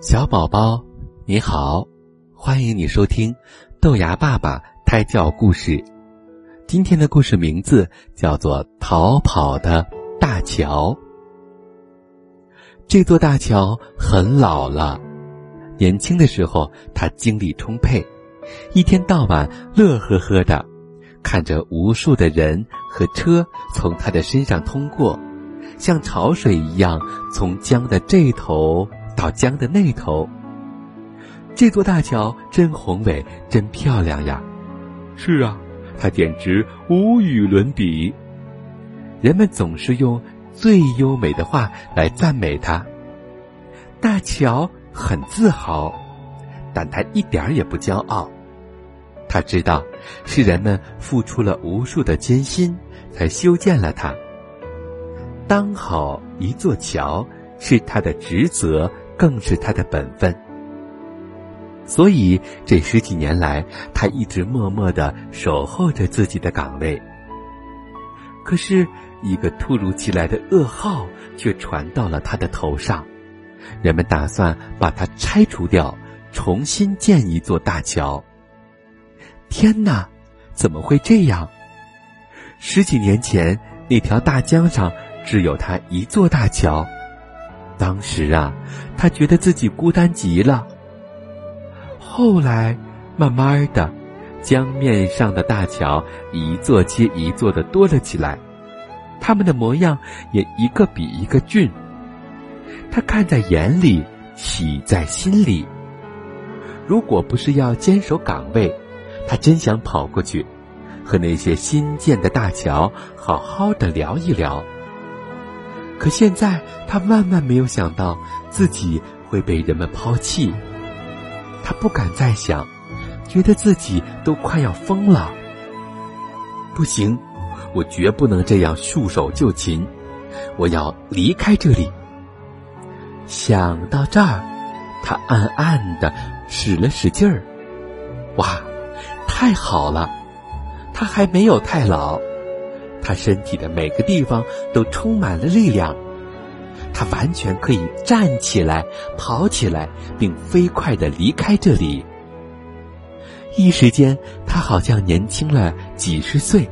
小宝宝，你好，欢迎你收听豆芽爸爸胎教故事。今天的故事名字叫做《逃跑的大桥》。这座大桥很老了，年轻的时候它精力充沛，一天到晚乐呵呵的，看着无数的人和车从它的身上通过，像潮水一样从江的这头。到江的那头，这座大桥真宏伟，真漂亮呀！是啊，它简直无与伦比。人们总是用最优美的话来赞美它。大桥很自豪，但他一点也不骄傲。他知道，是人们付出了无数的艰辛才修建了它。当好一座桥是他的职责。更是他的本分，所以这十几年来，他一直默默的守候着自己的岗位。可是，一个突如其来的噩耗却传到了他的头上，人们打算把它拆除掉，重新建一座大桥。天哪，怎么会这样？十几年前，那条大江上只有他一座大桥。当时啊，他觉得自己孤单极了。后来，慢慢的，江面上的大桥一座接一座的多了起来，他们的模样也一个比一个俊。他看在眼里，喜在心里。如果不是要坚守岗位，他真想跑过去，和那些新建的大桥好好的聊一聊。可现在，他万万没有想到自己会被人们抛弃。他不敢再想，觉得自己都快要疯了。不行，我绝不能这样束手就擒，我要离开这里。想到这儿，他暗暗的使了使劲儿。哇，太好了！他还没有太老。他身体的每个地方都充满了力量，他完全可以站起来、跑起来，并飞快的离开这里。一时间，他好像年轻了几十岁。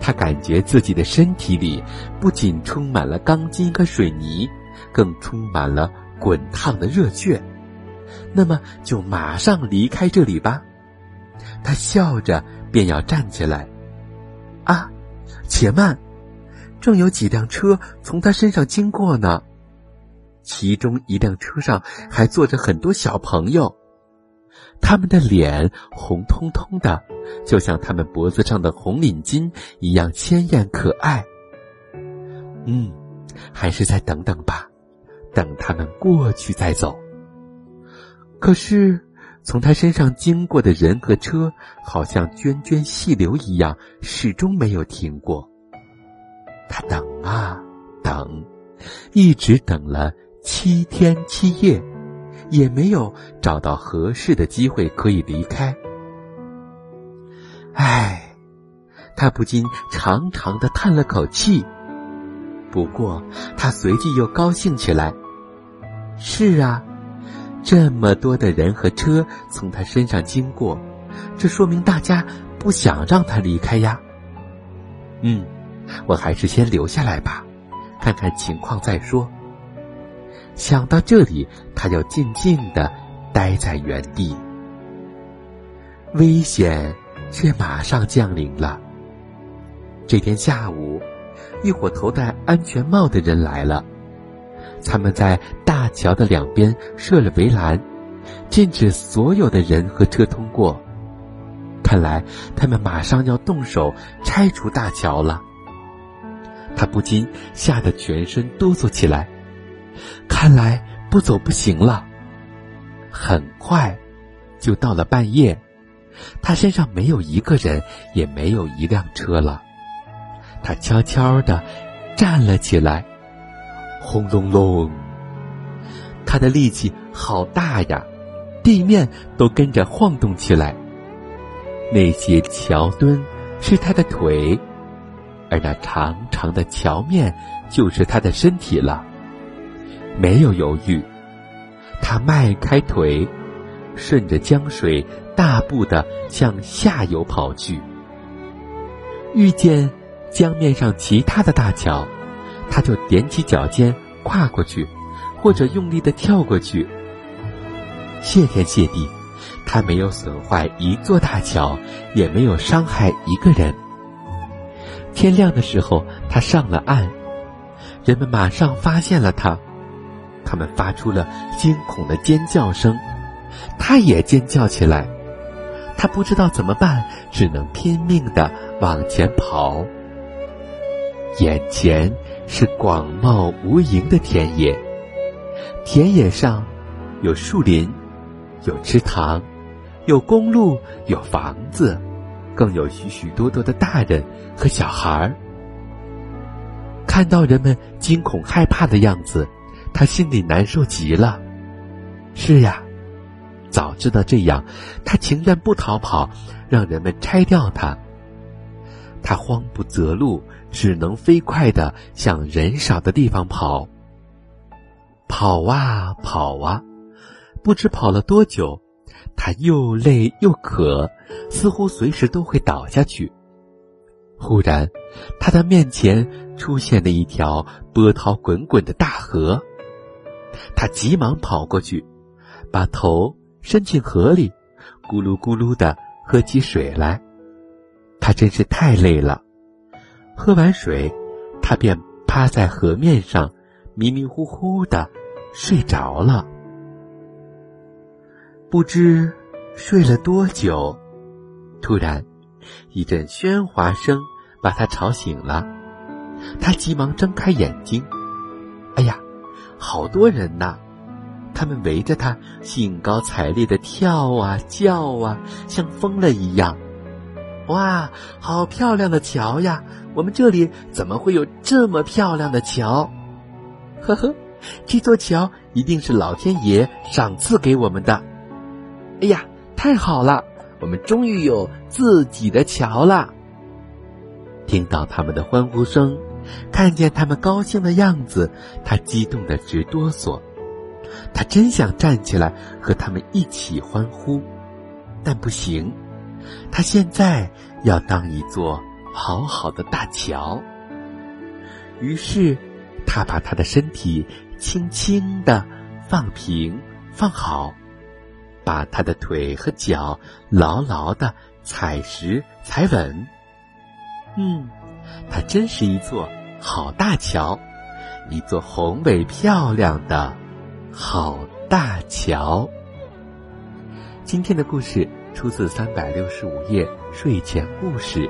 他感觉自己的身体里不仅充满了钢筋和水泥，更充满了滚烫的热血。那么，就马上离开这里吧。他笑着便要站起来，啊！且慢，正有几辆车从他身上经过呢。其中一辆车上还坐着很多小朋友，他们的脸红彤彤的，就像他们脖子上的红领巾一样鲜艳可爱。嗯，还是再等等吧，等他们过去再走。可是，从他身上经过的人和车，好像涓涓细流一样，始终没有停过。他等啊等，一直等了七天七夜，也没有找到合适的机会可以离开。唉，他不禁长长的叹了口气。不过，他随即又高兴起来。是啊，这么多的人和车从他身上经过，这说明大家不想让他离开呀。嗯。我还是先留下来吧，看看情况再说。想到这里，他又静静的待在原地。危险却马上降临了。这天下午，一伙头戴安全帽的人来了，他们在大桥的两边设了围栏，禁止所有的人和车通过。看来，他们马上要动手拆除大桥了。他不禁吓得全身哆嗦起来，看来不走不行了。很快，就到了半夜，他身上没有一个人，也没有一辆车了。他悄悄的站了起来，轰隆隆，他的力气好大呀，地面都跟着晃动起来。那些桥墩是他的腿。而那长长的桥面就是他的身体了。没有犹豫，他迈开腿，顺着江水大步的向下游跑去。遇见江面上其他的大桥，他就踮起脚尖跨过去，或者用力的跳过去。谢天谢地，他没有损坏一座大桥，也没有伤害一个人。天亮的时候，他上了岸，人们马上发现了他，他们发出了惊恐的尖叫声，他也尖叫起来。他不知道怎么办，只能拼命的往前跑。眼前是广袤无垠的田野，田野上有树林，有池塘，有公路，有房子，更有许许多多的大人和小孩儿。看到人们惊恐害怕的样子，他心里难受极了。是呀。早知道这样，他情愿不逃跑，让人们拆掉他。他慌不择路，只能飞快的向人少的地方跑。跑啊跑啊，不知跑了多久，他又累又渴，似乎随时都会倒下去。忽然，他的面前出现了一条波涛滚滚的大河，他急忙跑过去，把头。伸进河里，咕噜咕噜的喝起水来。他真是太累了。喝完水，他便趴在河面上，迷迷糊糊的睡着了。不知睡了多久，突然一阵喧哗声把他吵醒了。他急忙睁开眼睛，哎呀，好多人呐！他们围着他，兴高采烈的跳啊叫啊，像疯了一样。哇，好漂亮的桥呀！我们这里怎么会有这么漂亮的桥？呵呵，这座桥一定是老天爷赏赐给我们的。哎呀，太好了，我们终于有自己的桥了！听到他们的欢呼声，看见他们高兴的样子，他激动的直哆嗦。他真想站起来和他们一起欢呼，但不行。他现在要当一座好好的大桥。于是，他把他的身体轻轻的放平放好，把他的腿和脚牢牢的踩实踩稳。嗯，它真是一座好大桥，一座宏伟漂亮的。好大桥。今天的故事出自三百六十五页睡前故事。